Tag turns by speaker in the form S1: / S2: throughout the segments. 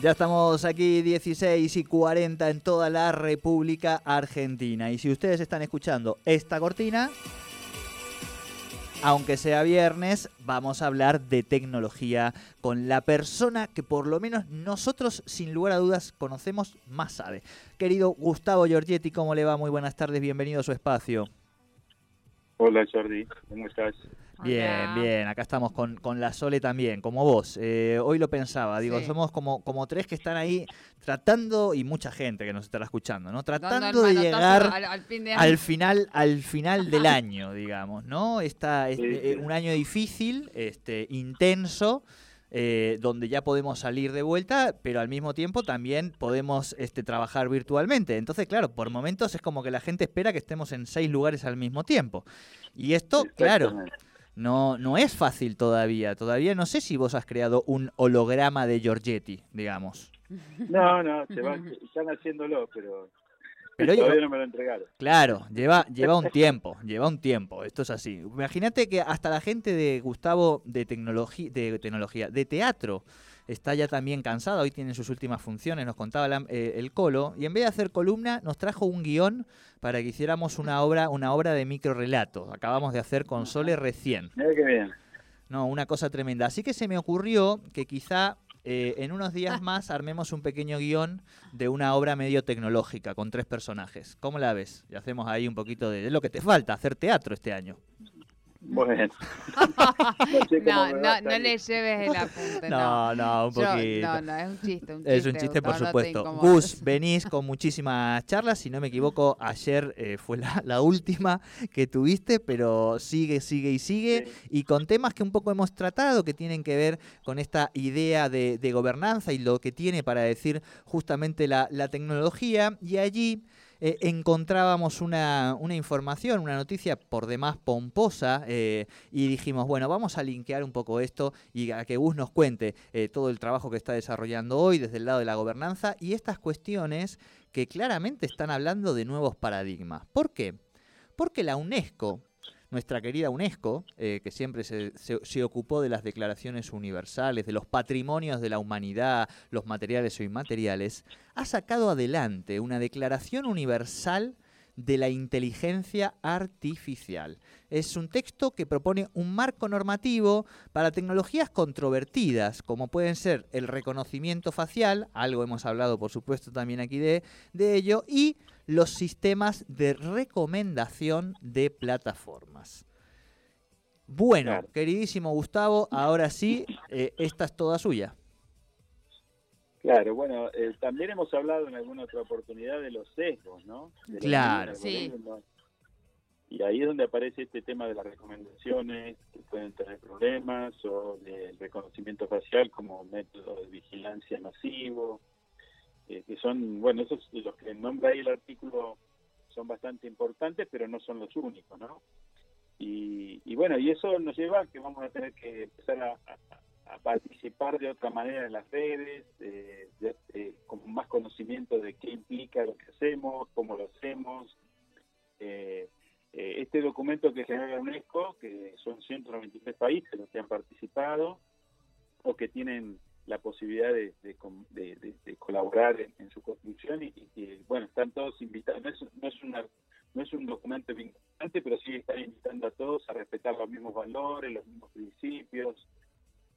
S1: Ya estamos aquí 16 y 40 en toda la República Argentina. Y si ustedes están escuchando esta cortina, aunque sea viernes, vamos a hablar de tecnología con la persona que por lo menos nosotros sin lugar a dudas conocemos más sabe. Querido Gustavo Giorgetti, ¿cómo le va? Muy buenas tardes, bienvenido a su espacio.
S2: Hola Jordi, ¿cómo estás?
S1: Bien, bien, acá estamos con, con la Sole también, como vos. Eh, hoy lo pensaba, digo,
S3: Sí.
S1: somos como, como tres que están ahí tratando, y mucha gente que nos estará escuchando, ¿no? Tratando de llegar
S3: al, al fin de año.
S1: al final, al final del año, digamos, ¿no? Está es-
S2: Sí,
S1: eh, un año difícil, este, intenso, eh, donde ya podemos salir de vuelta, pero al mismo tiempo también podemos este, trabajar virtualmente. Entonces, claro, por momentos es como que la gente espera que estemos en seis lugares al mismo tiempo. Y esto, claro. No, no es fácil todavía. Todavía no sé si vos has creado un holograma de Giorgetti, digamos.
S2: No, no, se van, están haciéndolo, pero,
S1: Pero yo-
S2: todavía no me lo entregaron.
S1: Claro, lleva, lleva un tiempo, lleva un tiempo, esto es así. Imagínate que hasta la gente de Gustavo de tecnología, de tecnología, de teatro, está ya también cansada, hoy tienen sus últimas funciones, nos contaba la- eh, el Colo, y en vez de hacer columna, nos trajo un guion para que hiciéramos una obra, una obra de microrelato. Acabamos de hacer con Sole recién.
S2: Mira qué bien.
S1: No, una cosa tremenda. Así que se me ocurrió que quizá eh, en unos días más armemos un pequeño guion de una obra medio tecnológica con tres personajes. ¿Cómo la ves? Y hacemos ahí un poquito de, de lo que te falta, hacer teatro este año.
S2: Bueno. No
S3: No, no, le lleves el apunte.
S1: No, no, un
S3: Yo-
S1: poquito.
S3: no, no, es un chiste. Un chiste
S1: Es un chiste, por supuesto. Gus, venís con muchísimas charlas. Si no me equivoco, ayer eh, fue la, la última que tuviste, pero sigue, sigue y sigue.
S2: Sí.
S1: Y con temas que un poco hemos tratado, que tienen que ver con esta idea de, de gobernanza y lo que tiene para decir justamente la, la tecnología. Y allí eh, encontrábamos una, información, una noticia por demás pomposa, eh, y dijimos, bueno, vamos a linkear un poco esto y a que Gus nos cuente eh, todo el trabajo que está desarrollando hoy desde el lado de la gobernanza y estas cuestiones que claramente están hablando de nuevos paradigmas. ¿Por qué? Porque la UNESCO, nuestra querida UNESCO, eh, que siempre se, se- se ocupó de las declaraciones universales, de los patrimonios de la humanidad, los materiales o inmateriales, ha sacado adelante una declaración universal de la inteligencia artificial. Es un texto que propone un marco normativo para tecnologías controvertidas, como pueden ser el reconocimiento facial, algo hemos hablado por supuesto también aquí de, de ello, y los sistemas de recomendación de plataformas. Bueno, queridísimo Gustavo, ahora sí, eh, esta es toda suya.
S2: Claro, bueno, eh, también hemos hablado en alguna otra oportunidad de los sesgos, ¿no? De
S1: Claro.
S2: algoritmos. Y ahí es donde aparece este tema de las recomendaciones que pueden tener problemas o del reconocimiento facial como método de vigilancia masivo, eh, que son, bueno, esos los que nombra ahí el artículo son bastante importantes, pero no son los únicos, ¿no? Y, y bueno, y eso nos lleva a que vamos a tener que empezar a, a- a participar de otra manera en las redes, eh, eh, con más conocimiento de qué implica lo que hacemos, cómo lo hacemos. Eh, eh, este documento que genera la UNESCO, que son 193 países los que han participado o que tienen la posibilidad de, colaborar en, su construcción y, y- bueno, están todos invitados. No es, una, no es un documento vinculante, pero sí está invitando a todos a respetar los mismos valores, los mismos principios,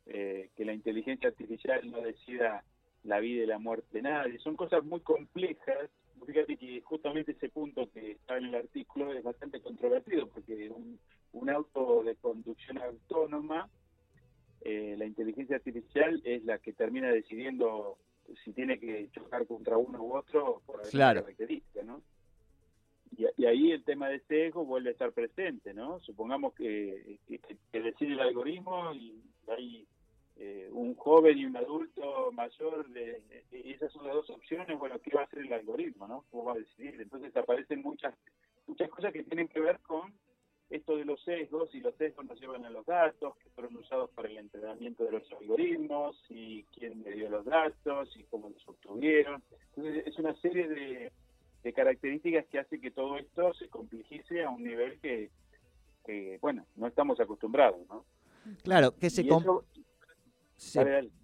S2: eh, que la inteligencia artificial no decida la vida y la muerte de nadie. Son cosas muy complejas. Fíjate que justamente ese punto que está en el artículo es bastante controvertido, porque un, un auto de conducción autónoma, eh, la inteligencia artificial es la que termina decidiendo si tiene que chocar contra uno u otro por alguna característica, ¿no? Y, ahí el tema de sesgo vuelve a estar presente, ¿no? Supongamos que, que, decide el algoritmo y hay eh, un joven y un adulto mayor, de, esas son las dos opciones, bueno, ¿qué va a hacer el algoritmo, no? ¿Cómo va a decidir? Entonces aparecen muchas muchas cosas que tienen que ver con esto de los sesgos, y los sesgos nos llevan a los datos que fueron usados para el entrenamiento de los algoritmos, y quién le dio los datos, y cómo los obtuvieron. Entonces es una serie de, de características que hace que todo esto se complejice a un nivel que, bueno, no estamos acostumbrados, ¿no?
S1: Claro, que se... no,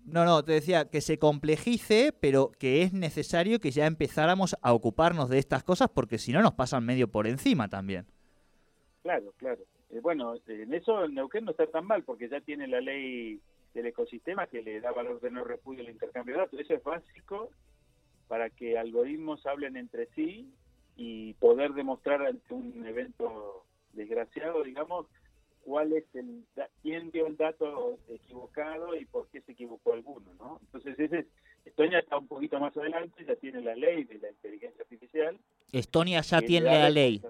S1: no, te decía que se complejice, pero que es necesario que ya empezáramos a ocuparnos de estas cosas porque si no nos pasan medio por encima también.
S2: Claro, claro. Eh, bueno, en eso Neuquén no está tan mal porque ya tiene la ley del ecosistema que le da valor de no repudio al intercambio de datos. Eso es básico para que algoritmos hablen entre sí y poder demostrar ante un evento desgraciado, digamos, cuál es el quién dio el dato equivocado y por qué se equivocó alguno, ¿no? Entonces ese Estonia está un poquito más adelante, ya tiene la ley de la inteligencia artificial.
S1: Estonia ya tiene la ley.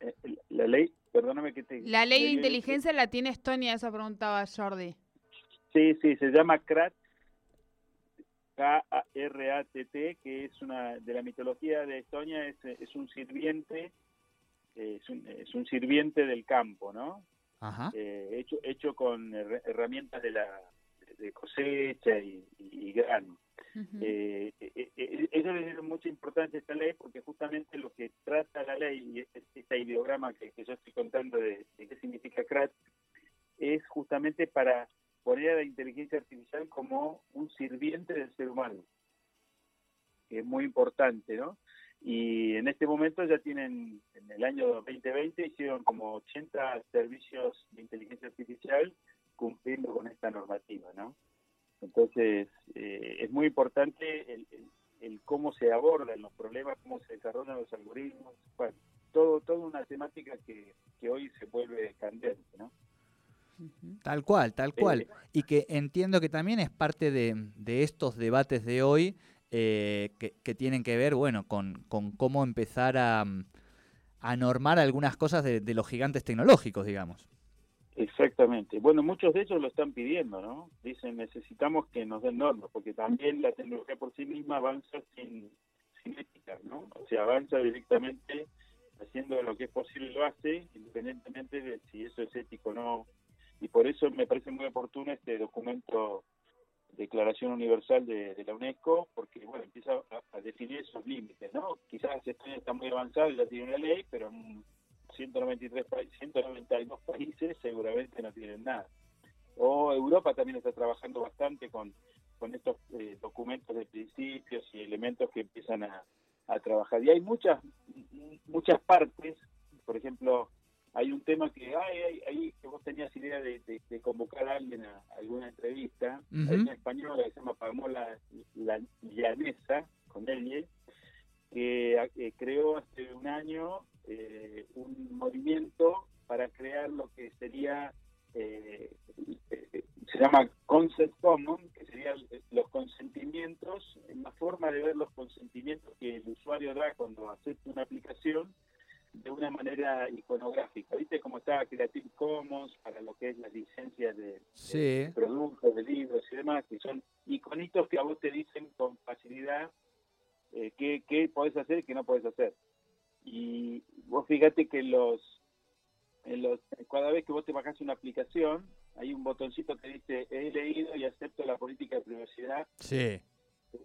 S2: Eh, la ley, perdóname que te...
S3: La ley de inteligencia la tiene Estonia, esa preguntaba Jordi.
S2: Sí, sí, se llama CRAT, K-R-A-T-T, que es una de la mitología de Estonia, es, es un sirviente, es, un, es, un, sirviente del campo, ¿no? Eh, hecho, hecho con herramientas de la de cosecha y, grano. Eh, eh, eso le dio mucha importancia a esta ley porque justamente lo que trata la ley y este, este ideograma que, yo estoy contando de, qué significa CRAT es justamente para poner a la inteligencia artificial como un sirviente del ser humano, que es muy importante, ¿no? Y en este momento ya tienen, en el año 2020, hicieron como 80 servicios de inteligencia artificial cumpliendo con esta normativa, ¿no? Entonces, eh, es muy importante el, el, cómo se abordan los problemas, cómo se desarrollan los algoritmos, bueno, todo, toda una temática que, que hoy se vuelve candente, ¿no?
S1: Tal cual, tal cual. Y que entiendo que también es parte de, estos debates de hoy eh, que, tienen que ver, bueno, con, cómo empezar a, a normar algunas cosas de, los gigantes tecnológicos, digamos.
S2: Exactamente. Bueno, muchos de ellos lo están pidiendo, ¿no? Dicen, necesitamos que nos den normas, porque también la tecnología por sí misma avanza sin, sin ética, ¿no? O sea, avanza directamente haciendo lo que es posible lo hace, independientemente de si eso es ético o no y por eso me parece muy oportuno este documento Declaración Universal de, la UNESCO, porque bueno empieza a, definir esos límites, ¿no? Quizás España está muy avanzado y ya tiene una ley, pero en 193 192 países seguramente no tienen nada. O Europa también está trabajando bastante con, con estos eh, documentos de principios y elementos que empiezan a, a trabajar. Y hay muchas muchas partes, por ejemplo, hay un tema que hay, hay, que vos tenías idea de, convocar a alguien a, alguna entrevista. Hay una española que se llama Pamola la, Llanesa, con él, que eh, creó hace un año eh, un movimiento para crear lo que sería, eh, se llama Concept Common, que serían los consentimientos, una forma de ver los consentimientos que el usuario da cuando acepta una aplicación de una manera iconográfica. ¿Viste cómo está Creative Commons para lo que es las licencias de, productos, de libros y demás? Que son iconitos que a vos te dicen con facilidad eh, qué, qué podés hacer y qué no podés hacer. Y vos fíjate que los, en los cada vez que vos te bajás una aplicación, hay un botoncito que dice he leído y acepto la política de privacidad.
S1: Sí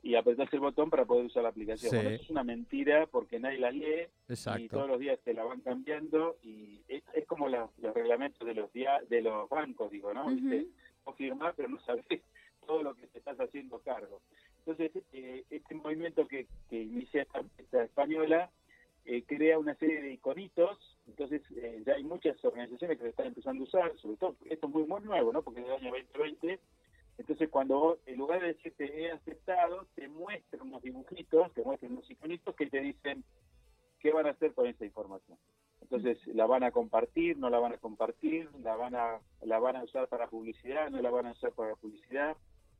S2: y apretás el botón para poder usar la aplicación. eso es una mentira porque nadie la lee y todos los días te la van cambiando y es, como los reglamentos de los de los bancos, digo, ¿no? Vos firmás pero no sabés todo lo que te estás haciendo cargo. Entonces, eh, este movimiento que, inicia esta, española eh, crea una serie de iconitos, entonces eh, ya hay muchas organizaciones que lo están empezando a usar, sobre todo, esto es muy, muy nuevo, ¿no? Porque compartir, no la van a compartir, la van a, la van a usar para publicidad, no la van a usar para publicidad.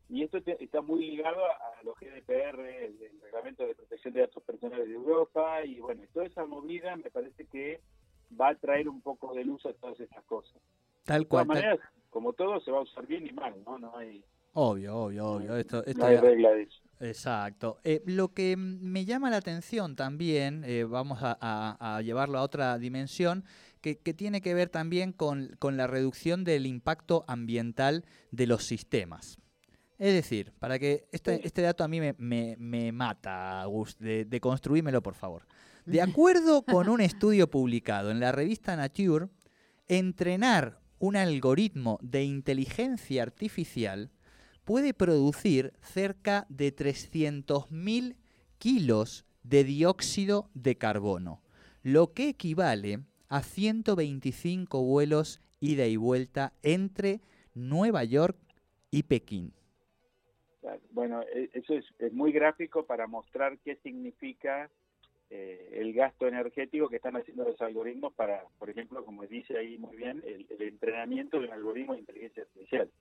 S2: Y esto está muy ligado a, los GDPR, el, Reglamento de Protección de Datos Personales de Europa, y bueno, toda esa movida me parece que va a traer un poco de luz a todas estas cosas.
S1: Tal cual.
S2: De todas maneras, como todo, se va a usar bien y mal, ¿no? No hay,
S1: Obvio, obvio, obvio. Esto,
S2: no hay regla de eso.
S1: Exacto. Eh, lo que me llama la atención también, eh, vamos a, llevarlo a otra dimensión, que, tiene que ver también con, la reducción del impacto ambiental de los sistemas. Es decir, para que este, este dato a mí me, mata, Gus, de, de construírmelo, por favor. De acuerdo con un estudio publicado en la revista Nature, entrenar un algoritmo de inteligencia artificial puede producir cerca de 300.000 kilos de dióxido de carbono, lo que equivale a 125 vuelos ida y vuelta entre Nueva York y Pekín.
S2: Bueno, e, eso es, muy gráfico para mostrar qué significa eh, el gasto energético que están haciendo los algoritmos para, por ejemplo, como dice ahí muy bien, el, el entrenamiento de un algoritmo de inteligencia artificial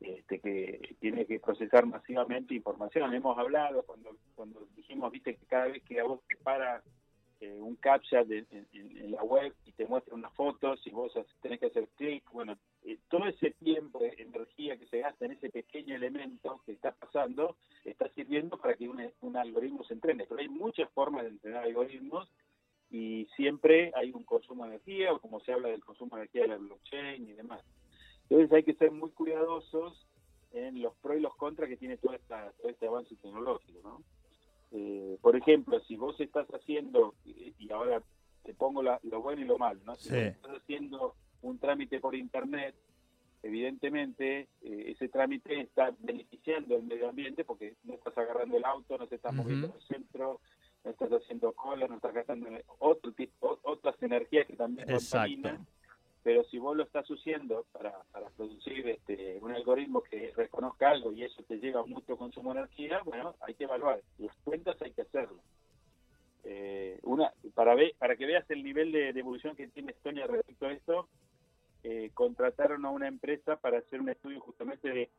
S2: este, que tiene que procesar masivamente información. Hemos hablado cuando cuando dijimos, viste, que cada vez que a vos te para eh, un captcha en, la web y te muestra unas fotos y vos tenés que hacer clic, bueno, eh, todo ese tiempo, de energía que se gasta en ese pequeño elemento que está pasando, está sirviendo para que un, algoritmo se entrene. Pero hay muchas formas de entrenar algoritmos y siempre hay un consumo de energía, o como se habla del consumo de energía de la blockchain y demás. Entonces hay que ser muy cuidadosos en los pros y los contras que tiene todo, este avance tecnológico, ¿no? Eh, por ejemplo, si vos estás haciendo, y ahora te pongo lo bueno y lo malo, ¿no? Si estás haciendo un trámite por internet, evidentemente eh, ese trámite está beneficiando al medio ambiente porque no estás agarrando el auto, no te estás moviendo en el centro, no estás haciendo cola, no estás gastando otro tipo, otras energías que también contaminan pero si vos lo estás haciendo para, para producir este, un algoritmo que reconozca algo y eso te lleva a mucho consumo de energía, bueno, hay que evaluar. Las cuentas hay que hacerlo. Eh, una para ver, para que veas el nivel de, evolución que tiene Estonia respecto a esto, eh, contrataron a una empresa para hacer un estudio justamente de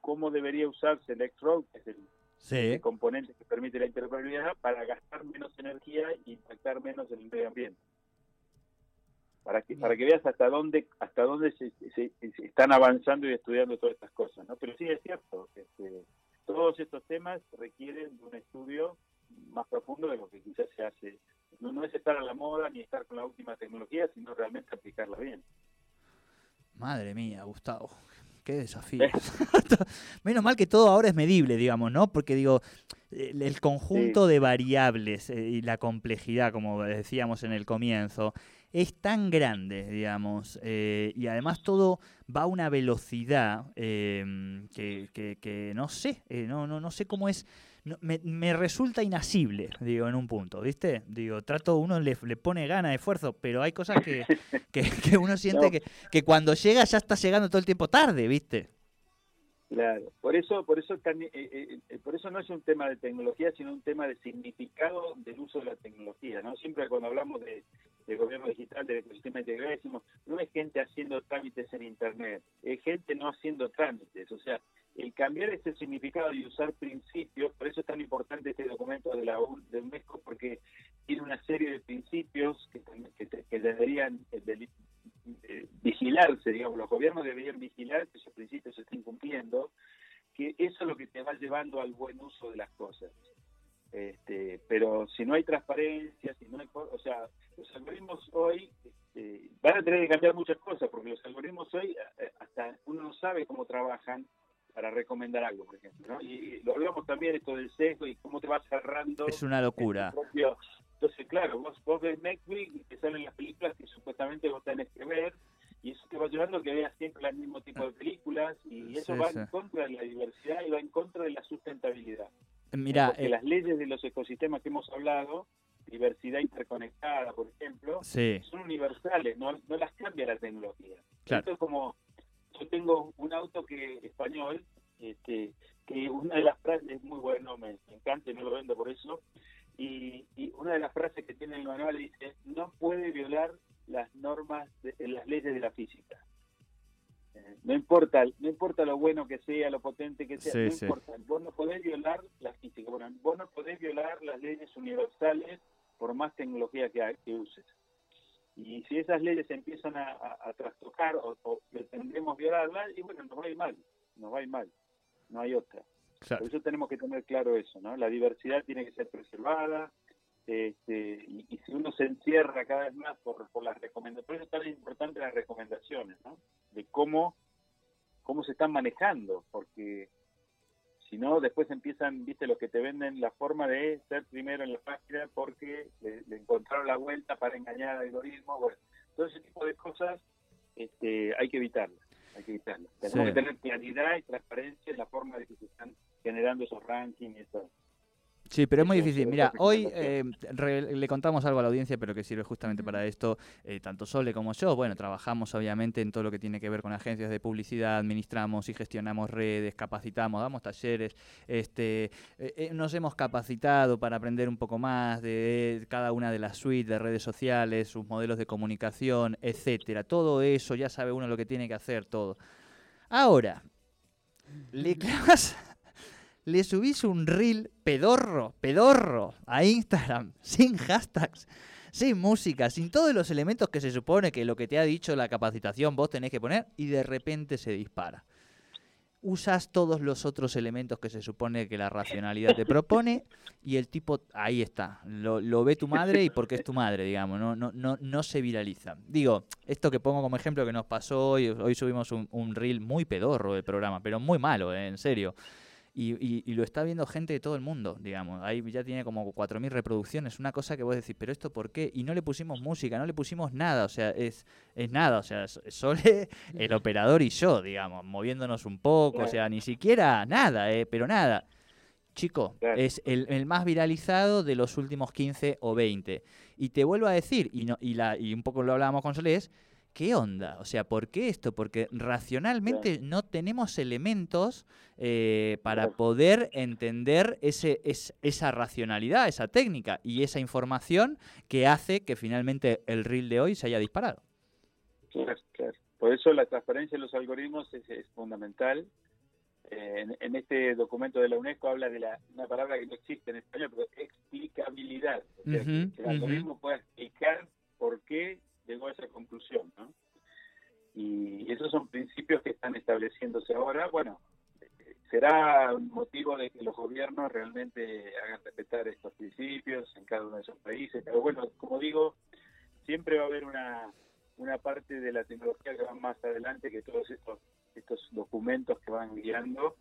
S2: cómo debería usarse el X-Road, que es el, componente que permite la interoperabilidad, para gastar menos energía y impactar menos en el medio ambiente para que para que veas hasta dónde hasta dónde se, están avanzando y estudiando todas estas cosas no pero sí es cierto este, todos estos temas requieren de un estudio más profundo de lo que quizás se hace. No, no es estar a la moda ni estar con la última tecnología sino realmente aplicarla bien.
S1: Madre mía Gustavo qué desafío. Menos mal que todo ahora es medible, digamos, ¿no? Porque digo, el, conjunto de variables eh, y la complejidad, como decíamos en el comienzo, es tan grande, digamos, eh, y además todo va a una velocidad em, que, que, no sé, eh, no, no, no sé cómo es, me, me, resulta inasible, digo, en un punto, ¿viste? Digo, trato, uno le, le pone gana, esfuerzo, pero hay cosas que, que, uno siente que, que cuando llega ya está llegando todo el tiempo tarde, ¿viste?
S2: Claro, por eso, por eso, eh, eh, eh, por eso no es un tema de tecnología, sino un tema de significado del uso de la tecnología, ¿no? Siempre cuando hablamos de, gobierno digital, del ecosistema integral, decimos, no es gente haciendo trámites en Internet, es gente no haciendo trámites, o sea, el cambiar ese significado y usar principios, por eso es tan importante este documento de la de UNESCO, porque tiene una serie de principios que, que, deberían eh, vigilarse, digamos, los gobiernos deberían vigilar que esos principios se estén cumpliendo, que eso es lo que te va llevando al buen uso de las cosas. Este, pero si no hay transparencia, si no hay, o sea, los algoritmos hoy este, van a tener que cambiar muchas cosas, porque los algoritmos hoy eh, hasta uno no sabe cómo trabajan para recomendar algo, por ejemplo, Y, lo hablamos también esto del sesgo y cómo te va cerrando.
S1: Es una locura.
S2: Entonces, claro, vos, vos ves Netflix y te salen las películas que supuestamente vos tenés que ver y eso te va ayudando a que veas siempre el mismo tipo de películas y eso va en contra de la diversidad y va en contra de la sustentabilidad.
S1: Mira,
S2: Porque eh, las leyes de los ecosistemas que hemos hablado diversidad interconectada, por ejemplo,
S1: Sí,
S2: son universales, no, no las cambia la tecnología.
S1: Claro.
S2: Esto es como, yo tengo un auto que español, este, que una de las frases es muy bueno, me, me encanta y no lo vendo por eso, y, y una de las frases que tiene el manual dice, no puede violar las normas, de, las leyes de la física. Eh, No importa, no importa lo bueno que sea, lo potente que sea,
S1: Sí,
S2: no
S1: sí.
S2: importa. Vos no podés violar la física. Bueno, vos no podés violar las leyes universales por más tecnología que uses. Y si esas leyes empiezan a, a- a trastocar o, o pretendemos violarlas, y bueno, nos va a ir mal, nos va a ir mal, no hay otra.
S1: claro.
S2: Por eso tenemos que tener claro eso, ¿no? La diversidad tiene que ser preservada, este, y, y si uno se encierra cada vez más por, por las recomendaciones, por eso es tan importante las recomendaciones, ¿no? De cómo, cómo se están manejando, porque si no, después empiezan, viste, los que te venden la forma de ser primero en la página porque le, le encontraron la vuelta para engañar al algoritmo, bueno, todo ese tipo de cosas este, hay que evitarlas, hay que evitarlas. Tenemos
S1: Sí.
S2: que tener claridad y transparencia en la forma de que se están generando esos rankings y esas
S1: Sí, pero es muy difícil. Mira, hoy eh, re- le contamos algo a la audiencia, pero que sirve justamente para esto. Eh, tanto Sole como yo, bueno, trabajamos obviamente en todo lo que tiene que ver con agencias de publicidad, administramos y gestionamos redes, capacitamos, damos talleres. Este, eh, eh, nos hemos capacitado para aprender un poco más de cada una de las suites de redes sociales, sus modelos de comunicación, etcétera. Todo eso, ya sabe uno lo que tiene que hacer, todo. Ahora, le clavas le subís un reel pedorro, pedorro a Instagram, sin hashtags, sin música, sin todos los elementos que se supone que lo que te ha dicho la capacitación vos tenés que poner y de repente se dispara. Usas todos los otros elementos que se supone que la racionalidad te propone y el tipo ahí está, lo, ve tu madre y porque es tu madre, digamos, no, no, no, no se viraliza. Digo, esto que pongo como ejemplo que nos pasó hoy, hoy subimos un, un reel muy pedorro del programa, pero muy malo, eh, en serio. Y, y- y lo está viendo gente de todo el mundo, digamos. Ahí ya tiene como 4.000 reproducciones. Una cosa que vos decís, pero ¿esto por qué? Y no le pusimos música, no le pusimos nada. O sea, es, es nada. O sea, es- Sole, el operador y yo, digamos, moviéndonos un poco. O sea, ni siquiera nada, eh, pero nada. Chico, es el, el más viralizado de los últimos 15 o 20. Y te vuelvo a decir, y, no, y, la, y un poco lo hablábamos con Sole, es, ¿qué onda? O sea, ¿por qué esto? Porque racionalmente no tenemos elementos eh, para poder entender ese, es- esa racionalidad, esa técnica y esa información que hace que finalmente el reel de hoy se haya disparado.
S2: Claro, claro. Por eso la transparencia de los algoritmos es, es fundamental. Eh, en, en este documento de la UNESCO habla de la, una palabra que no existe en español, pero explicabilidad. O sea, que el algoritmo pueda explicar por qué llegó a esa conclusión. ¿no? Y esos son principios que están estableciéndose ahora. Bueno, será un motivo de que los gobiernos realmente hagan respetar estos principios en cada uno de esos países. Pero bueno, como digo, siempre va a haber una una parte de la tecnología que va más adelante que todos estos estos documentos que van guiando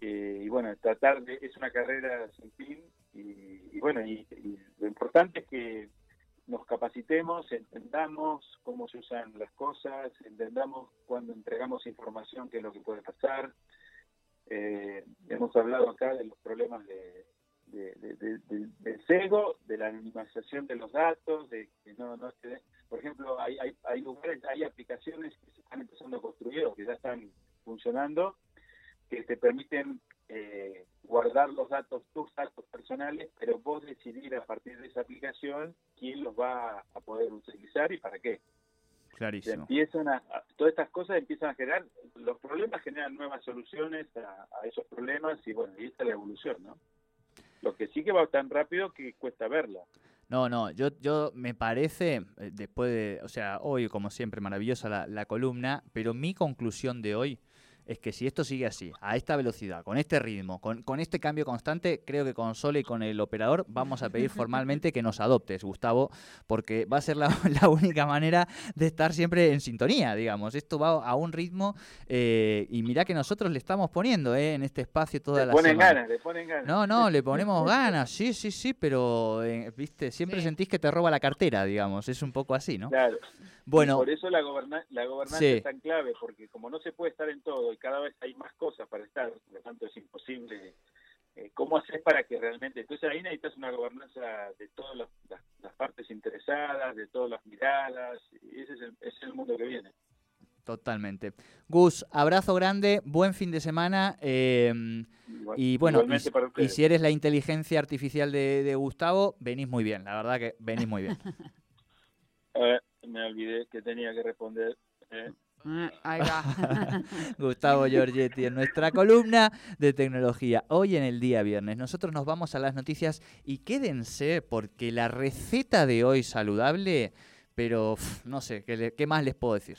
S2: Eh, y bueno tratar de es una carrera sin fin y, bueno y lo importante es que nos capacitemos entendamos cómo se usan las cosas entendamos cuando entregamos información qué es lo que puede pasar. Eh, hemos hablado acá de los problemas de de, de- de- de- del sesgo, de la anonimización de los datos, de que no, no se- por ejemplo, hay, hay, hay lugares, hay aplicaciones que se están empezando a construir o que ya están funcionando, que te permiten eh, guardar los datos, tus datos personales, pero vos decidir a partir de esa aplicación quién los va a poder utilizar y para qué. Se
S1: Clarísimo.
S2: empiezan a, a- todas estas cosas empiezan a generar, los problemas generan nuevas soluciones a, a esos problemas y bueno, y esta es la evolución, ¿no? Lo que sí que va tan rápido que cuesta verla.
S1: No, no, yo, yo me parece, eh, después de, o sea, hoy como siempre maravillosa la, la columna, pero mi conclusión de hoy es que si esto sigue así, a esta velocidad, con este ritmo, con, con este cambio constante, creo que con Sole y con el operador vamos a pedir formalmente que nos adoptes, Gustavo, porque va a ser la, la única manera de estar siempre en sintonía, digamos. Esto va a un ritmo eh, y mirá que nosotros le estamos poniendo eh, en este espacio toda
S2: Le
S1: la
S2: ponen
S1: semana.
S2: ganas, le ponen ganas.
S1: No, no, le ponemos ganas, sí, sí, sí, pero, eh, viste, siempre
S3: Sí.
S1: sentís que te roba la cartera, digamos, es un poco así, ¿no?
S2: Claro.
S1: Bueno,
S2: Por eso la, goberna la gobernanza
S1: Sí.
S2: es tan clave, porque como no se puede estar en todo y cada vez hay más cosas para estar, por lo tanto es imposible eh, ¿cómo haces para que realmente... Entonces ahí necesitas una gobernanza de todas las, partes interesadas, de todas las miradas, y ese es el, ese es el mundo que viene.
S1: Totalmente. Gus, abrazo grande, buen fin de semana. Em, y bueno, y, si eres la inteligencia artificial de, Gustavo, venís muy bien, la verdad que venís muy bien.
S2: me olvidé que tenía que responder. Eh.
S3: Ah, ahí va.
S1: Gustavo Giorgetti en nuestra columna de tecnología. Hoy en el día viernes nosotros nos vamos a las noticias y quédense porque la receta de hoy saludable, pero no sé, ¿qué, qué más les puedo decir?